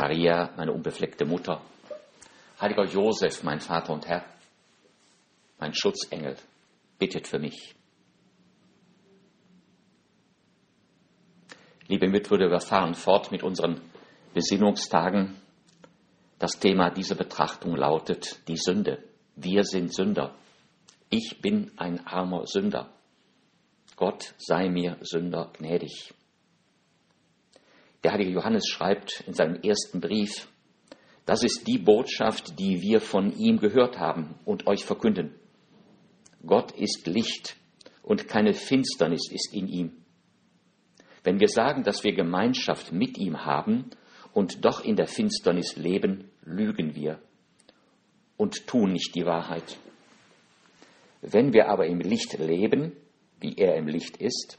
Maria, meine unbefleckte Mutter, heiliger Josef, mein Vater und Herr, mein Schutzengel, bittet für mich. Liebe Mitbrüder, wir fahren fort mit unseren Besinnungstagen. Das Thema dieser Betrachtung lautet die Sünde. Wir sind Sünder. Ich bin ein armer Sünder. Gott sei mir Sünder gnädig. Der heilige Johannes schreibt in seinem ersten Brief, das ist die Botschaft, die wir von ihm gehört haben und euch verkünden. Gott ist Licht und keine Finsternis ist in ihm. Wenn wir sagen, dass wir Gemeinschaft mit ihm haben und doch in der Finsternis leben, lügen wir und tun nicht die Wahrheit. Wenn wir aber im Licht leben, wie er im Licht ist,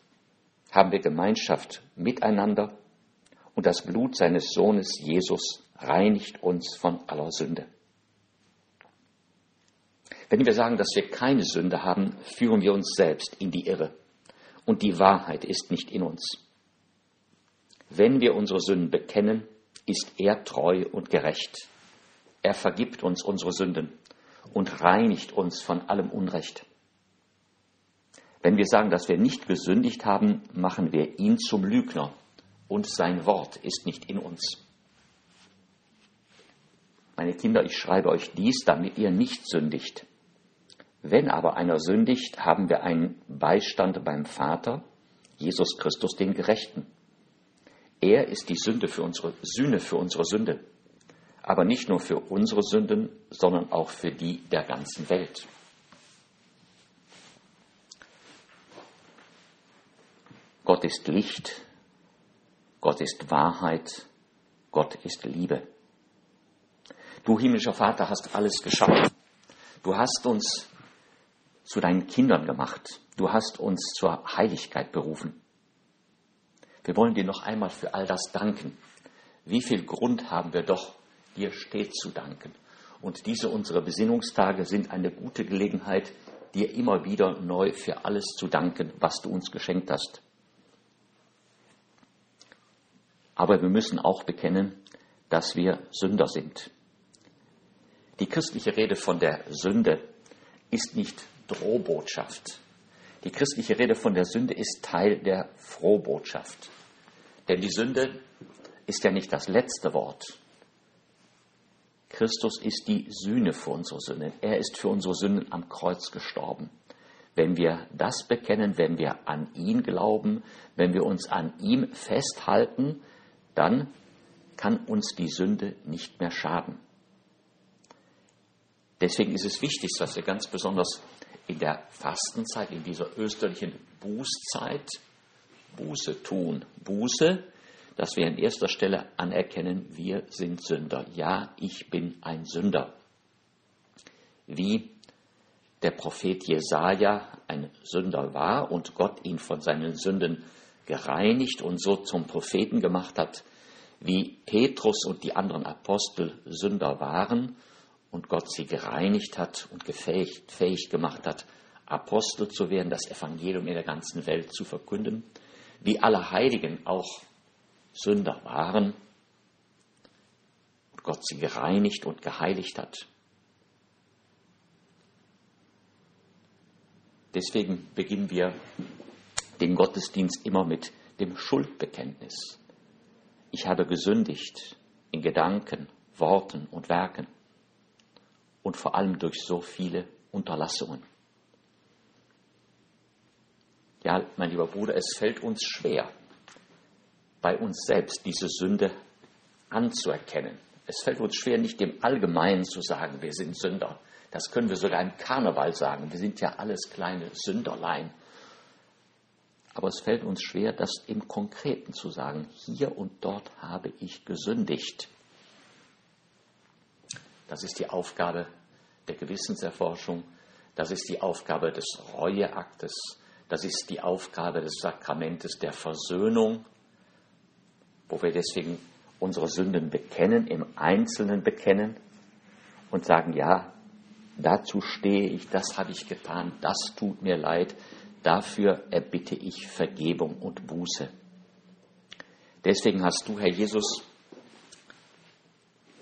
haben wir Gemeinschaft miteinander und das Blut seines Sohnes Jesus reinigt uns von aller Sünde. Wenn wir sagen, dass wir keine Sünde haben, führen wir uns selbst in die Irre und die Wahrheit ist nicht in uns. Wenn wir unsere Sünden bekennen, ist er treu und gerecht. Er vergibt uns unsere Sünden und reinigt uns von allem Unrecht. Wenn wir sagen, dass wir nicht gesündigt haben, machen wir ihn zum Lügner und sein Wort ist nicht in uns. Meine Kinder, ich schreibe euch dies, damit ihr nicht sündigt. Wenn aber einer sündigt, haben wir einen Beistand beim Vater, Jesus Christus, den Gerechten. Er ist die Sünde für unsere Sühne für unsere Sünde, aber nicht nur für unsere Sünden, sondern auch für die der ganzen Welt. Gott ist Licht, Gott ist Wahrheit, Gott ist Liebe. Du himmlischer Vater hast alles geschaffen. Du hast uns zu deinen Kindern gemacht. Du hast uns zur Heiligkeit berufen. Wir wollen dir noch einmal für all das danken. Wie viel Grund haben wir doch, dir stets zu danken. Und diese unsere Besinnungstage sind eine gute Gelegenheit, dir immer wieder neu für alles zu danken, was du uns geschenkt hast. Aber wir müssen auch bekennen, dass wir Sünder sind. Die christliche Rede von der Sünde ist nicht Drohbotschaft. Die christliche Rede von der Sünde ist Teil der Frohbotschaft. Denn die Sünde ist ja nicht das letzte Wort. Christus ist die Sühne für unsere Sünden. Er ist für unsere Sünden am Kreuz gestorben. Wenn wir das bekennen, wenn wir an ihn glauben, wenn wir uns an ihm festhalten, dann kann uns die Sünde nicht mehr schaden. Deswegen ist es wichtig, dass wir ganz besonders in der Fastenzeit, in dieser österlichen Bußzeit, Buße tun. Buße, dass wir an erster Stelle anerkennen, wir sind Sünder. Ja, ich bin ein Sünder. Wie der Prophet Jesaja ein Sünder war und Gott ihn von seinen Sünden gereinigt und so zum Propheten gemacht hat, wie Petrus und die anderen Apostel Sünder waren und Gott sie gereinigt hat und gefähig, fähig gemacht hat, Apostel zu werden, das Evangelium in der ganzen Welt zu verkünden, wie alle Heiligen auch Sünder waren und Gott sie gereinigt und geheiligt hat. Deswegen beginnen wir den Gottesdienst immer mit dem Schuldbekenntnis. Ich habe gesündigt in Gedanken, Worten und Werken und vor allem durch so viele Unterlassungen. Ja, mein lieber Bruder, es fällt uns schwer, bei uns selbst diese Sünde anzuerkennen. Es fällt uns schwer, nicht dem Allgemeinen zu sagen, wir sind Sünder. Das können wir sogar im Karneval sagen. Wir sind ja alles kleine Sünderlein. Aber es fällt uns schwer, das im Konkreten zu sagen. Hier und dort habe ich gesündigt. Das ist die Aufgabe der Gewissenserforschung. Das ist die Aufgabe des Reueaktes. Das ist die Aufgabe des Sakramentes der Versöhnung, wo wir deswegen unsere Sünden bekennen, im Einzelnen bekennen und sagen, ja, dazu stehe ich, das habe ich getan, das tut mir leid, dafür erbitte ich Vergebung und Buße. Deswegen hast du, Herr Jesus,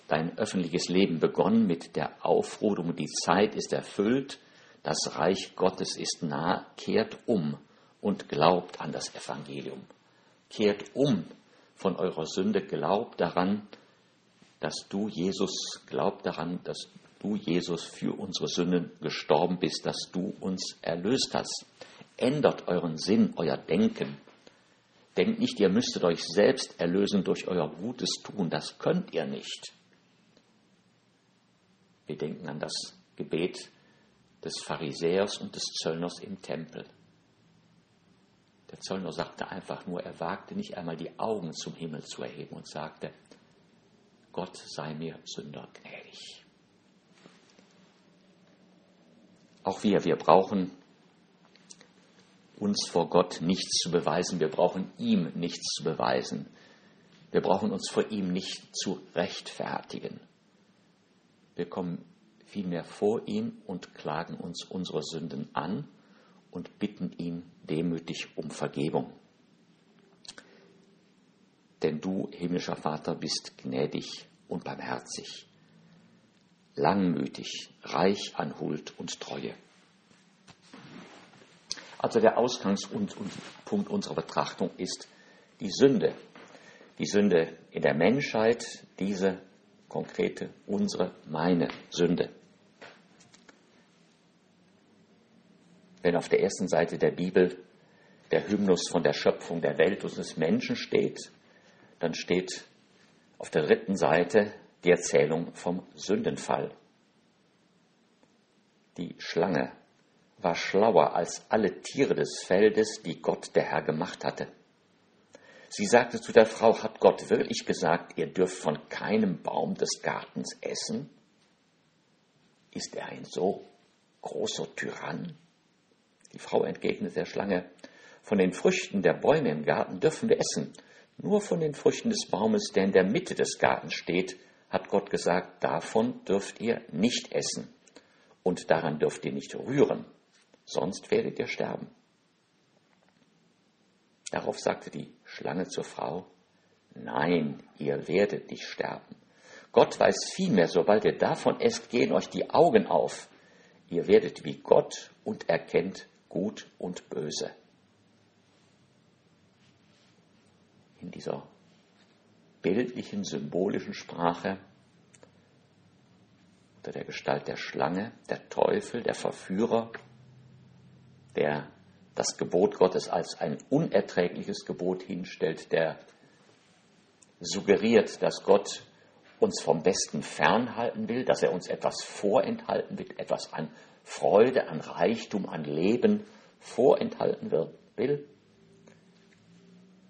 dein öffentliches Leben begonnen mit der Aufforderung, die Zeit ist erfüllt, das Reich Gottes ist nah, kehrt um und glaubt an das Evangelium. Kehrt um von eurer Sünde, glaubt daran, dass du Jesus, glaubt daran, dass du Jesus für unsere Sünden gestorben bist, dass du uns erlöst hast. Ändert euren Sinn, euer Denken. Denkt nicht, ihr müsstet euch selbst erlösen durch euer gutes Tun. Das könnt ihr nicht. Wir denken an das Gebet des Pharisäers und des Zöllners im Tempel. Der Zöllner sagte einfach nur, er wagte nicht einmal die Augen zum Himmel zu erheben und sagte, Gott sei mir Sünder gnädig. Auch wir, wir brauchen uns vor Gott nichts zu beweisen, wir brauchen ihm nichts zu beweisen, wir brauchen uns vor ihm nicht zu rechtfertigen. Wir kommen vielmehr vor ihm und klagen uns unsere Sünden an und bitten ihn demütig um Vergebung. Denn du, himmlischer Vater, bist gnädig und barmherzig, langmütig, reich an Huld und Treue. Also der Ausgangspunkt unserer Betrachtung ist die Sünde. Die Sünde in der Menschheit, diese konkrete, unsere, meine Sünde. Wenn auf der ersten Seite der Bibel der Hymnus von der Schöpfung der Welt und des Menschen steht, dann steht auf der dritten Seite die Erzählung vom Sündenfall. Die Schlange war schlauer als alle Tiere des Feldes, die Gott der Herr gemacht hatte. Sie sagte zu der Frau, hat Gott wirklich gesagt, ihr dürft von keinem Baum des Gartens essen? Ist er ein so großer Tyrann? Die Frau entgegnete der Schlange, von den Früchten der Bäume im Garten dürfen wir essen, nur von den Früchten des Baumes, der in der Mitte des Gartens steht, hat Gott gesagt, davon dürft ihr nicht essen und daran dürft ihr nicht rühren, sonst werdet ihr sterben. Darauf sagte die Schlange zur Frau, Nein, ihr werdet nicht sterben. Gott weiß vielmehr, sobald ihr davon esst, gehen euch die Augen auf. Ihr werdet wie Gott und erkennt Gut und Böse. In dieser bildlichen, symbolischen Sprache unter der Gestalt der Schlange, der Teufel, der Verführer, der das Gebot Gottes als ein unerträgliches Gebot hinstellt, der suggeriert, dass Gott uns vom Besten fernhalten will, dass er uns etwas vorenthalten will, etwas an Freude, an Reichtum, an Leben vorenthalten will.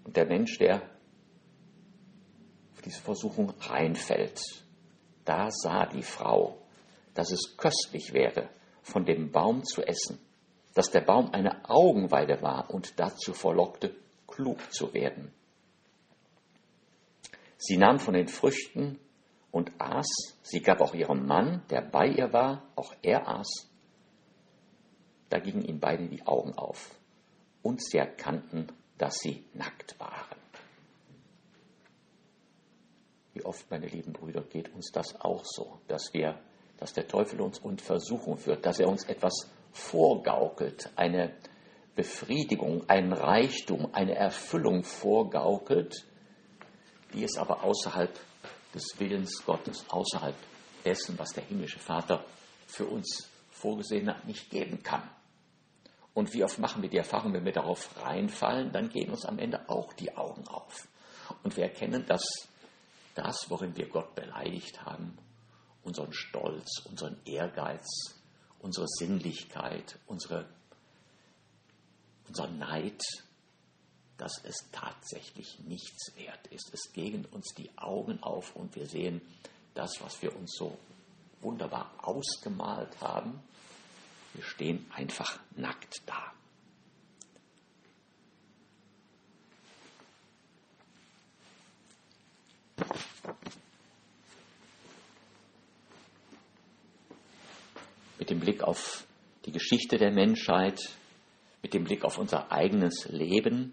Und der Mensch, der auf diese Versuchung reinfällt, da sah die Frau, dass es köstlich wäre, von dem Baum zu essen dass der Baum eine Augenweide war und dazu verlockte, klug zu werden. Sie nahm von den Früchten und aß, sie gab auch ihrem Mann, der bei ihr war, auch er aß. Da gingen ihnen beide die Augen auf und sie erkannten, dass sie nackt waren. Wie oft, meine lieben Brüder, geht uns das auch so, dass wir, dass der Teufel uns in Versuchung führt, dass er uns etwas vorgaukelt, eine Befriedigung, ein Reichtum, eine Erfüllung vorgaukelt, die es aber außerhalb des Willens Gottes, außerhalb dessen, was der himmlische Vater für uns vorgesehen hat, nicht geben kann. Und wie oft machen wir die Erfahrung, wenn wir darauf reinfallen, dann gehen uns am Ende auch die Augen auf. Und wir erkennen, dass das, worin wir Gott beleidigt haben, unseren Stolz, unseren Ehrgeiz, unsere Sinnlichkeit, unsere, unser Neid, dass es tatsächlich nichts wert ist. Es gehen uns die Augen auf und wir sehen das, was wir uns so wunderbar ausgemalt haben. Wir stehen einfach nackt da. Mit dem Blick auf die Geschichte der Menschheit, mit dem Blick auf unser eigenes Leben,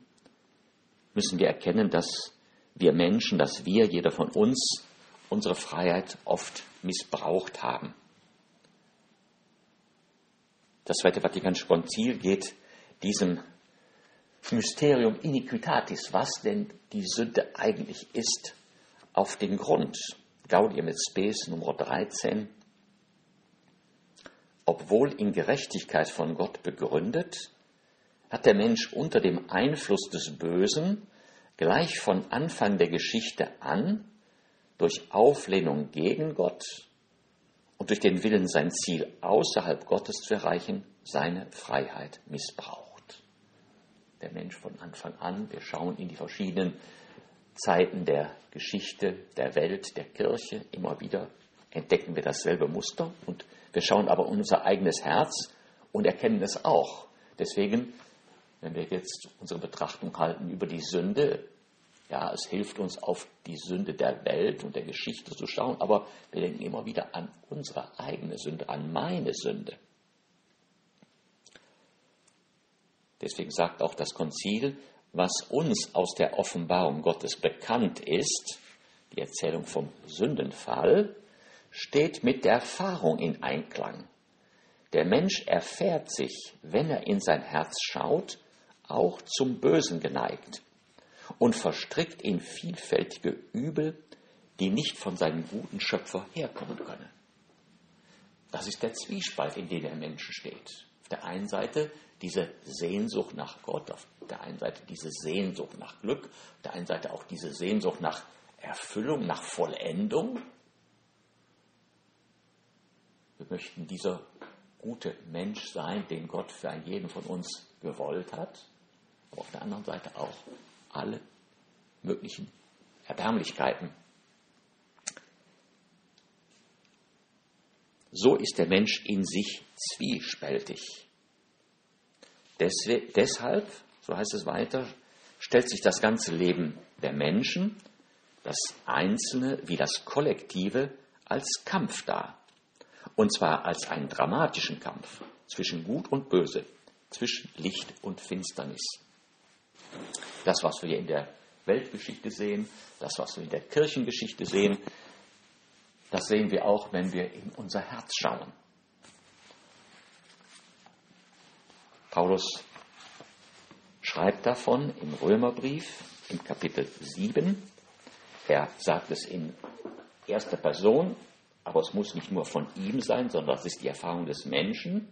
müssen wir erkennen, dass wir Menschen, dass wir, jeder von uns, unsere Freiheit oft missbraucht haben. Das Zweite Vatikanische Konzil geht diesem Mysterium Iniquitatis, was denn die Sünde eigentlich ist, auf den Grund. Gaudium et Spes Nummer 13. Obwohl in Gerechtigkeit von Gott begründet, hat der Mensch unter dem Einfluss des Bösen gleich von Anfang der Geschichte an durch Auflehnung gegen Gott und durch den Willen, sein Ziel außerhalb Gottes zu erreichen, seine Freiheit missbraucht. Der Mensch von Anfang an, wir schauen in die verschiedenen Zeiten der Geschichte, der Welt, der Kirche, immer wieder entdecken wir dasselbe Muster und wir schauen aber in unser eigenes Herz und erkennen es auch. Deswegen, wenn wir jetzt unsere Betrachtung halten über die Sünde, ja, es hilft uns auf die Sünde der Welt und der Geschichte zu schauen, aber wir denken immer wieder an unsere eigene Sünde, an meine Sünde. Deswegen sagt auch das Konzil, was uns aus der Offenbarung Gottes bekannt ist, die Erzählung vom Sündenfall, steht mit der Erfahrung in Einklang. Der Mensch erfährt sich, wenn er in sein Herz schaut, auch zum Bösen geneigt und verstrickt in vielfältige Übel, die nicht von seinem guten Schöpfer herkommen können. Das ist der Zwiespalt, in dem der Mensch steht. Auf der einen Seite diese Sehnsucht nach Gott, auf der einen Seite diese Sehnsucht nach Glück, auf der einen Seite auch diese Sehnsucht nach Erfüllung, nach Vollendung. Wir möchten dieser gute Mensch sein, den Gott für jeden von uns gewollt hat, aber auf der anderen Seite auch alle möglichen Erbärmlichkeiten. So ist der Mensch in sich zwiespältig. deshalb, so heißt es weiter, stellt sich das ganze Leben der Menschen, das Einzelne wie das Kollektive, als Kampf dar. Und zwar als einen dramatischen Kampf zwischen Gut und Böse, zwischen Licht und Finsternis. Das, was wir in der Weltgeschichte sehen, das, was wir in der Kirchengeschichte sehen, das sehen wir auch, wenn wir in unser Herz schauen. Paulus schreibt davon im Römerbrief im Kapitel 7. Er sagt es in erster Person, aber es muss nicht nur von ihm sein, sondern es ist die Erfahrung des Menschen.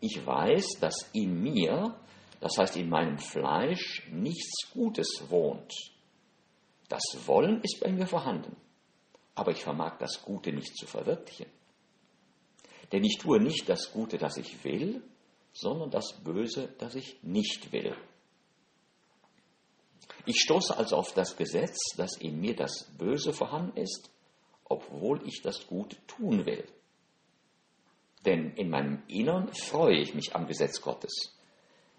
Ich weiß, dass in mir das heißt in meinem Fleisch, nichts Gutes wohnt. Das Wollen ist bei mir vorhanden, aber ich vermag das Gute nicht zu verwirklichen. Denn ich tue nicht das Gute, das ich will, sondern das Böse, das ich nicht will. Ich stoße also auf das Gesetz, dass in mir das Böse vorhanden ist, obwohl ich das Gute tun will. Denn in meinem Innern freue ich mich am Gesetz Gottes.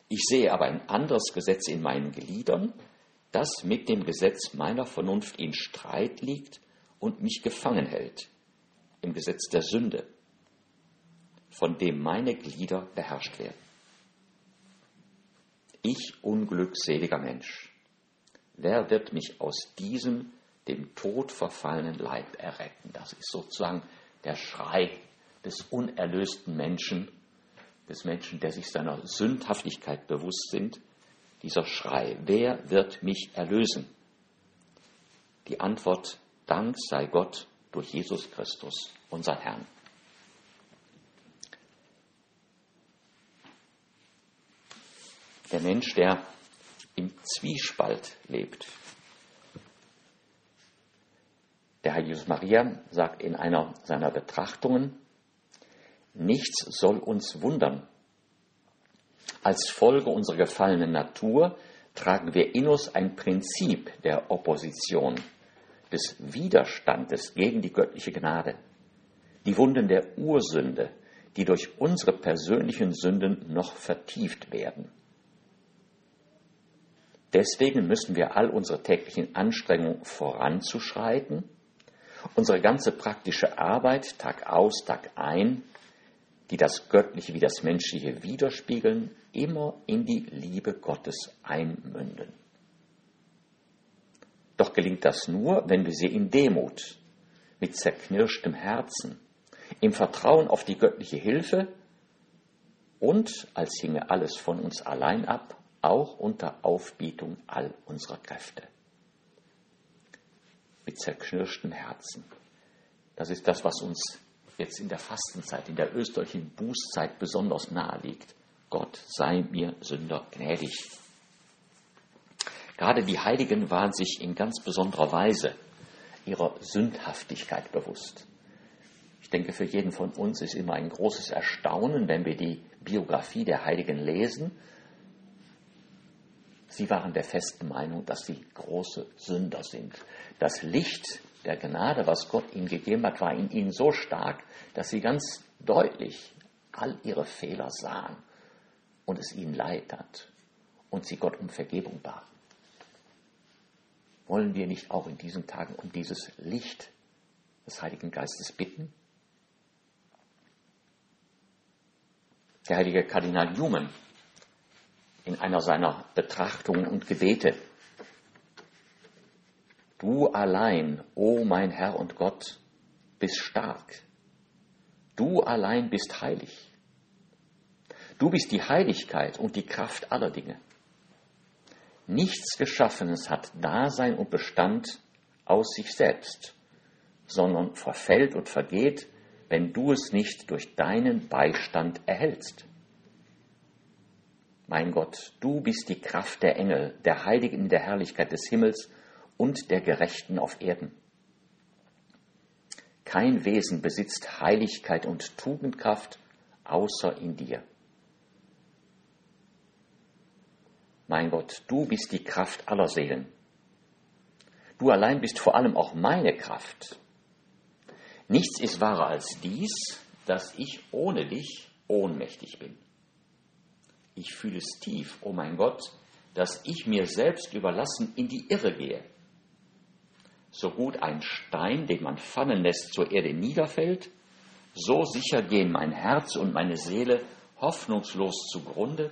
Ich sehe aber ein anderes Gesetz in meinen Gliedern, das mit dem Gesetz meiner Vernunft in Streit liegt und mich gefangen hält, im Gesetz der Sünde, von dem meine Glieder beherrscht werden. Ich unglückseliger Mensch, wer wird mich aus diesem dem Tod verfallenen Leib erretten? Das ist sozusagen der Schrei des unerlösten Menschen des Menschen, der sich seiner Sündhaftigkeit bewusst sind, dieser Schrei, wer wird mich erlösen? Die Antwort, Dank sei Gott durch Jesus Christus, unser Herrn. Der Mensch, der im Zwiespalt lebt. Der Herr Jesus Maria sagt in einer seiner Betrachtungen, Nichts soll uns wundern. Als Folge unserer gefallenen Natur tragen wir in uns ein Prinzip der Opposition, des Widerstandes gegen die göttliche Gnade. die Wunden der Ursünde, die durch unsere persönlichen Sünden noch vertieft werden. Deswegen müssen wir all unsere täglichen Anstrengungen voranzuschreiten, unsere ganze praktische Arbeit Tag aus, Tag ein, die das Göttliche wie das Menschliche widerspiegeln, immer in die Liebe Gottes einmünden. Doch gelingt das nur, wenn wir sie in Demut, mit zerknirschtem Herzen, im Vertrauen auf die göttliche Hilfe und, als hinge alles von uns allein ab, auch unter Aufbietung all unserer Kräfte. Mit zerknirschtem Herzen. Das ist das, was uns jetzt in der Fastenzeit, in der österreichischen Bußzeit besonders nahe liegt. Gott sei mir Sünder gnädig. Gerade die Heiligen waren sich in ganz besonderer Weise ihrer Sündhaftigkeit bewusst. Ich denke, für jeden von uns ist immer ein großes Erstaunen, wenn wir die Biografie der Heiligen lesen. Sie waren der festen Meinung, dass sie große Sünder sind. Das Licht der Gnade, was Gott ihnen gegeben hat, war in ihnen so stark, dass sie ganz deutlich all ihre Fehler sahen und es ihnen leid hat und sie Gott um Vergebung baten. Wollen wir nicht auch in diesen Tagen um dieses Licht des Heiligen Geistes bitten? Der heilige Kardinal Newman in einer seiner Betrachtungen und Gebete. Du allein, o oh mein Herr und Gott, bist stark. Du allein bist heilig. Du bist die Heiligkeit und die Kraft aller Dinge. Nichts Geschaffenes hat Dasein und Bestand aus sich selbst, sondern verfällt und vergeht, wenn du es nicht durch deinen Beistand erhältst. Mein Gott, du bist die Kraft der Engel, der Heiligen in der Herrlichkeit des Himmels und der Gerechten auf Erden. Kein Wesen besitzt Heiligkeit und Tugendkraft außer in dir. Mein Gott, du bist die Kraft aller Seelen. Du allein bist vor allem auch meine Kraft. Nichts ist wahrer als dies, dass ich ohne dich ohnmächtig bin. Ich fühle es tief, oh mein Gott, dass ich mir selbst überlassen in die Irre gehe. So gut ein Stein, den man fallen lässt, zur Erde niederfällt, so sicher gehen mein Herz und meine Seele hoffnungslos zugrunde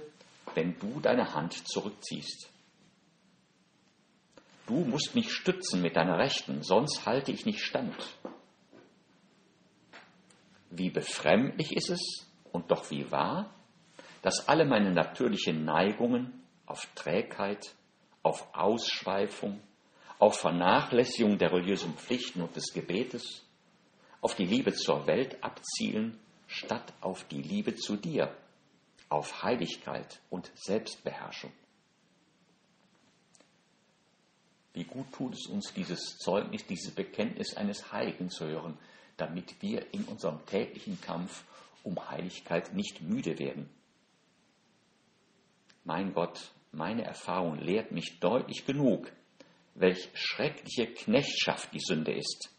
wenn du deine Hand zurückziehst. Du musst mich stützen mit deiner Rechten, sonst halte ich nicht stand. Wie befremdlich ist es und doch wie wahr, dass alle meine natürlichen Neigungen auf Trägheit, auf Ausschweifung, auf Vernachlässigung der religiösen Pflichten und des Gebetes, auf die Liebe zur Welt abzielen, statt auf die Liebe zu dir, auf Heiligkeit und Selbstbeherrschung. Wie gut tut es uns, dieses Zeugnis, dieses Bekenntnis eines Heiligen zu hören, damit wir in unserem täglichen Kampf um Heiligkeit nicht müde werden. Mein Gott, meine Erfahrung lehrt mich deutlich genug, welch schreckliche Knechtschaft die Sünde ist.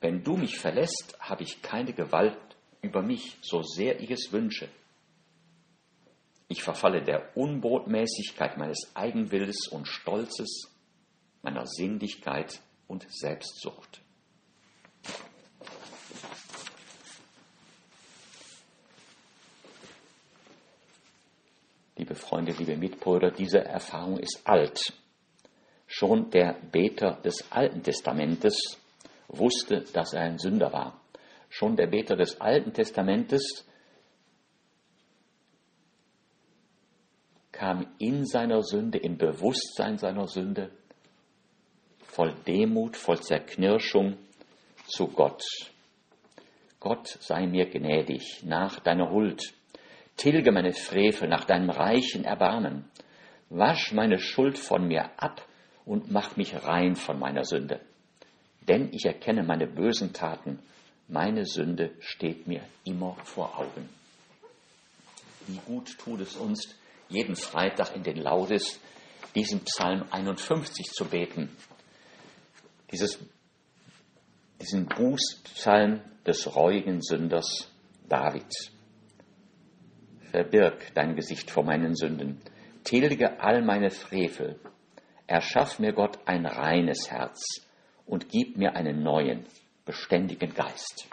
Wenn du mich verlässt, habe ich keine Gewalt über mich, so sehr ich es wünsche. Ich verfalle der Unbotmäßigkeit meines Eigenwilles und Stolzes, meiner Sinnlichkeit und Selbstsucht. Liebe Freunde, liebe Mitbrüder, diese Erfahrung ist alt. Schon der Beter des Alten Testamentes wusste, dass er ein Sünder war. Schon der Beter des Alten Testamentes kam in seiner Sünde, im Bewusstsein seiner Sünde, voll Demut, voll Zerknirschung zu Gott. Gott sei mir gnädig nach deiner Huld, tilge meine Frevel nach deinem reichen Erbarmen, wasch meine Schuld von mir ab und mach mich rein von meiner Sünde. Denn ich erkenne meine bösen Taten, meine Sünde steht mir immer vor Augen. Wie gut tut es uns, jeden Freitag in den Laudes diesen Psalm 51 zu beten. Dieses, diesen Bußpsalm des reuigen Sünders David. Verbirg dein Gesicht vor meinen Sünden, tilge all meine Frevel, erschaff mir Gott ein reines Herz und gib mir einen neuen, beständigen Geist.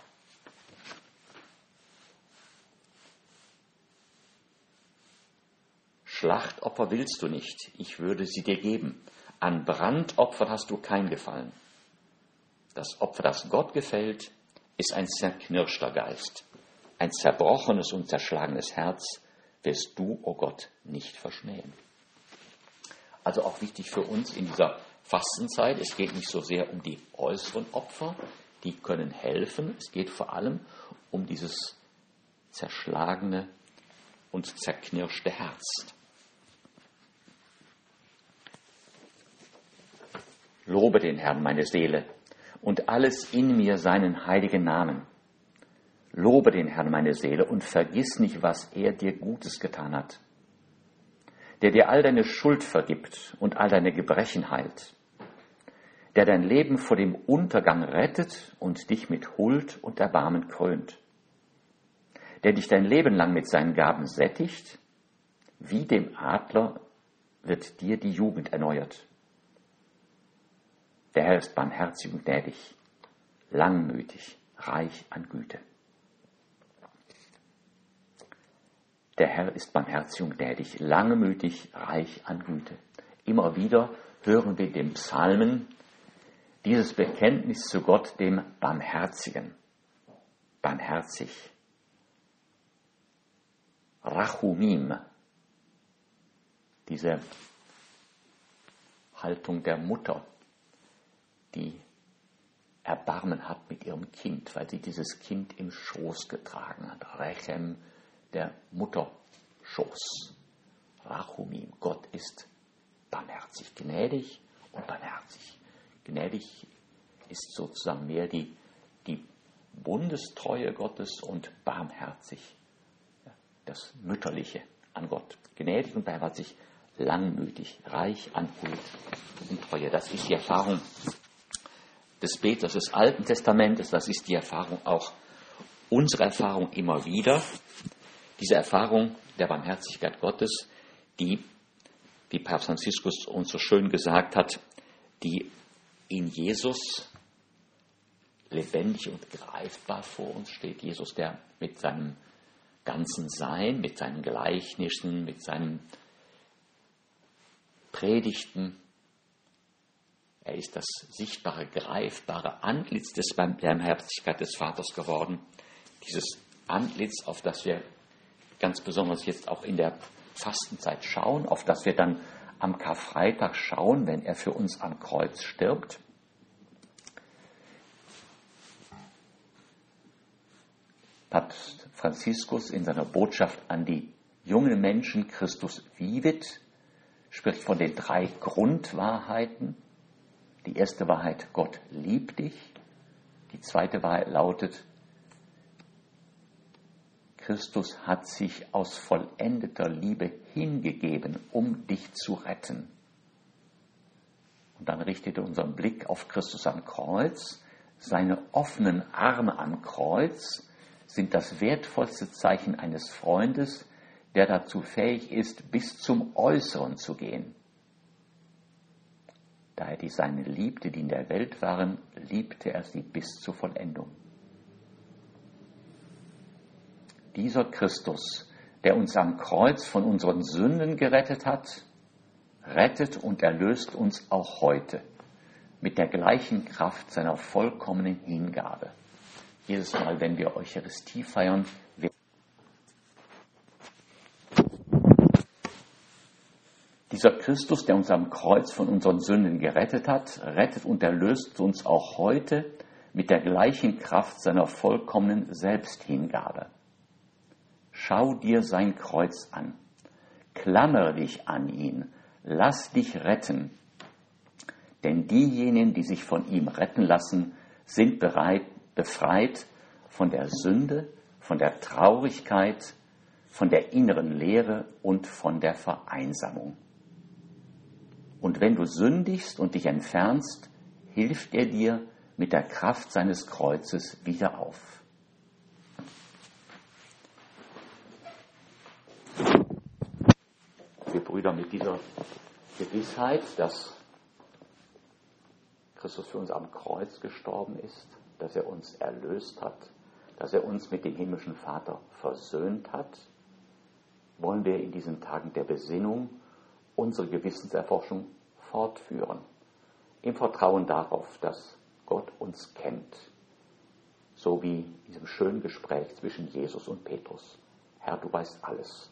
Schlachtopfer willst du nicht, ich würde sie dir geben. An Brandopfer hast du kein Gefallen. Das Opfer, das Gott gefällt, ist ein zerknirschter Geist. Ein zerbrochenes und zerschlagenes Herz wirst du, o oh Gott, nicht verschmähen. Also auch wichtig für uns in dieser Fastenzeit, es geht nicht so sehr um die äußeren Opfer, die können helfen, es geht vor allem um dieses zerschlagene und zerknirschte Herz. Lobe den Herrn, meine Seele, und alles in mir seinen heiligen Namen. Lobe den Herrn, meine Seele, und vergiss nicht, was er dir Gutes getan hat. Der dir all deine Schuld vergibt und all deine Gebrechen heilt. Der dein Leben vor dem Untergang rettet und dich mit Huld und Erbarmen krönt. Der dich dein Leben lang mit seinen Gaben sättigt, wie dem Adler wird dir die Jugend erneuert. Der Herr ist barmherzig und gnädig, langmütig, reich an Güte. Der Herr ist barmherzig und gnädig, langmütig, reich an Güte. Immer wieder hören wir dem Psalmen dieses Bekenntnis zu Gott, dem Barmherzigen. Barmherzig. Rachumim. Diese Haltung der Mutter, die Erbarmen hat mit ihrem Kind, weil sie dieses Kind im Schoß getragen hat. Rechem, der Mutterschoß. Rachumim, Gott ist barmherzig, gnädig und barmherzig. Gnädig ist sozusagen mehr die, die Bundestreue Gottes und barmherzig das Mütterliche an Gott. Gnädig und barmherzig, langmütig, reich an Huld und Treue. Das ist die Erfahrung des Beters des Alten Testamentes, das ist die Erfahrung auch, unsere Erfahrung immer wieder, diese Erfahrung der Barmherzigkeit Gottes, die, wie Papst Franziskus uns so schön gesagt hat, die in Jesus lebendig und greifbar vor uns steht. Jesus, der mit seinem ganzen Sein, mit seinen Gleichnissen, mit seinen Predigten, er ist das sichtbare, greifbare Antlitz des Barmherzigkeit des Vaters geworden. Dieses Antlitz, auf das wir ganz besonders jetzt auch in der Fastenzeit schauen, auf das wir dann am Karfreitag schauen, wenn er für uns am Kreuz stirbt. Papst Franziskus in seiner Botschaft an die jungen Menschen Christus vivit spricht von den drei Grundwahrheiten, die erste Wahrheit, Gott liebt dich. Die zweite Wahrheit lautet, Christus hat sich aus vollendeter Liebe hingegeben, um dich zu retten. Und dann richtet er unseren Blick auf Christus am Kreuz. Seine offenen Arme am Kreuz sind das wertvollste Zeichen eines Freundes, der dazu fähig ist, bis zum Äußeren zu gehen. Da er die Seine liebte, die in der Welt waren, liebte er sie bis zur Vollendung. Dieser Christus, der uns am Kreuz von unseren Sünden gerettet hat, rettet und erlöst uns auch heute mit der gleichen Kraft seiner vollkommenen Hingabe. Jedes Mal, wenn wir Eucharistie feiern, Dieser Christus, der uns am Kreuz von unseren Sünden gerettet hat, rettet und erlöst uns auch heute mit der gleichen Kraft seiner vollkommenen Selbsthingabe. Schau dir sein Kreuz an, klammere dich an ihn, lass dich retten, denn diejenigen, die sich von ihm retten lassen, sind bereit, befreit von der Sünde, von der Traurigkeit, von der inneren Leere und von der Vereinsamung. Und wenn du sündigst und dich entfernst, hilft er dir mit der Kraft seines Kreuzes wieder auf. Brüder, mit dieser Gewissheit, dass Christus für uns am Kreuz gestorben ist, dass er uns erlöst hat, dass er uns mit dem himmlischen Vater versöhnt hat, wollen wir in diesen Tagen der Besinnung unsere Gewissenserforschung fortführen, im Vertrauen darauf, dass Gott uns kennt, so wie in diesem schönen Gespräch zwischen Jesus und Petrus. Herr, du weißt alles,